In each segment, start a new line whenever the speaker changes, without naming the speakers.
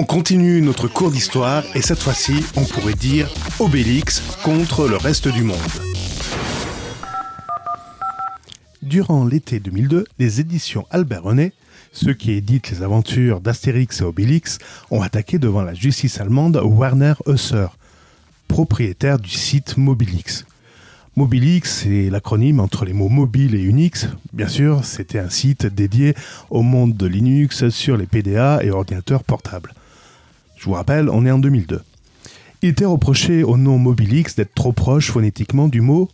On continue notre cours d'histoire et cette fois-ci, on pourrait dire Obélix contre le reste du monde. Durant l'été 2002, les éditions Albert René, ceux qui éditent les aventures d'Astérix et Obélix, ont attaqué devant la justice allemande Werner Husser, propriétaire du site Mobilix. Mobilix, c'est l'acronyme entre les mots mobile et Unix. Bien sûr, c'était un site dédié au monde de Linux sur les PDA et ordinateurs portables. Je vous rappelle, on est en 2002. Il était reproché au nom Mobilix d'être trop proche phonétiquement du mot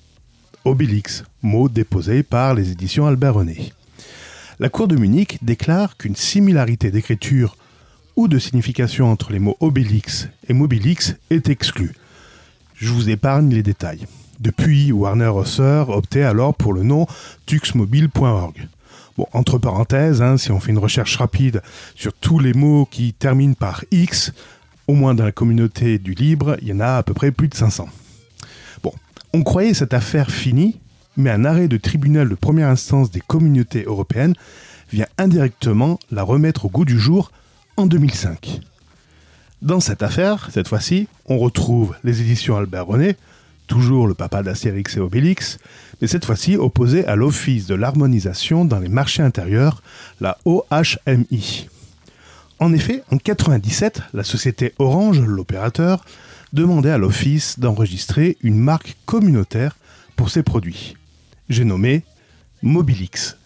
Obélix, mot déposé par les éditions Albert René. La Cour de Munich déclare qu'une similarité d'écriture ou de signification entre les mots Obélix et Mobilix est exclue. Je vous épargne les détails. Depuis, Warner Hauser optait alors pour le nom tuxmobile.org. Bon, entre parenthèses, hein, si on fait une recherche rapide sur tous les mots qui terminent par X, au moins dans la communauté du libre, il y en a à peu près plus de 500. Bon, on croyait cette affaire finie, mais un arrêt de tribunal de première instance des communautés européennes vient indirectement la remettre au goût du jour en 2005. Dans cette affaire, cette fois-ci, on retrouve les éditions Albert René, toujours le papa d'Astérix et Obélix, mais cette fois-ci opposé à l'Office de l'harmonisation dans les marchés intérieurs, la OHMI. En effet, en 1997, la société Orange, l'opérateur, demandait à l'Office d'enregistrer une marque communautaire pour ses produits. J'ai nommé Mobilix.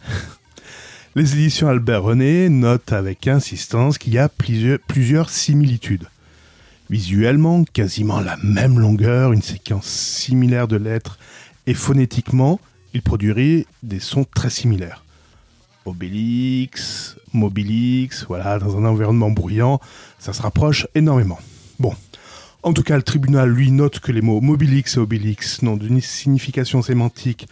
Les éditions Albert René notent avec insistance qu'il y a plusieurs, plusieurs similitudes visuellement quasiment la même longueur, une séquence similaire de lettres, et phonétiquement, il produirait des sons très similaires. Obélix, Mobilix, voilà, dans un environnement bruyant, ça se rapproche énormément. Bon. En tout cas, le tribunal lui note que les mots Mobilix et Obélix n'ont de signification sémantique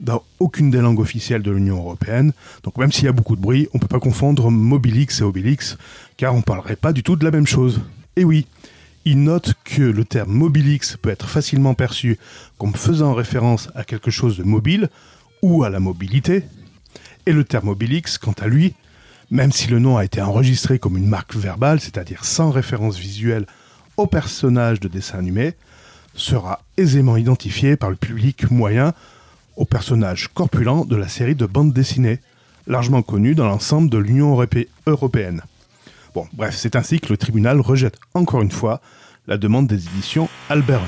dans aucune des langues officielles de l'Union européenne. Donc même s'il y a beaucoup de bruit, on ne peut pas confondre Mobilix et Obélix, car on ne parlerait pas du tout de la même chose. Et oui, il note que le terme Mobilix peut être facilement perçu comme faisant référence à quelque chose de mobile ou à la mobilité, et le terme Mobilix, quant à lui, même si le nom a été enregistré comme une marque verbale, c'est-à-dire sans référence visuelle au personnage de dessin animé, sera aisément identifié par le public moyen au personnage corpulent de la série de bande dessinée, largement connu dans l'ensemble de l'Union européenne. Bref, c'est ainsi que le tribunal rejette encore une fois la demande des éditions Albert.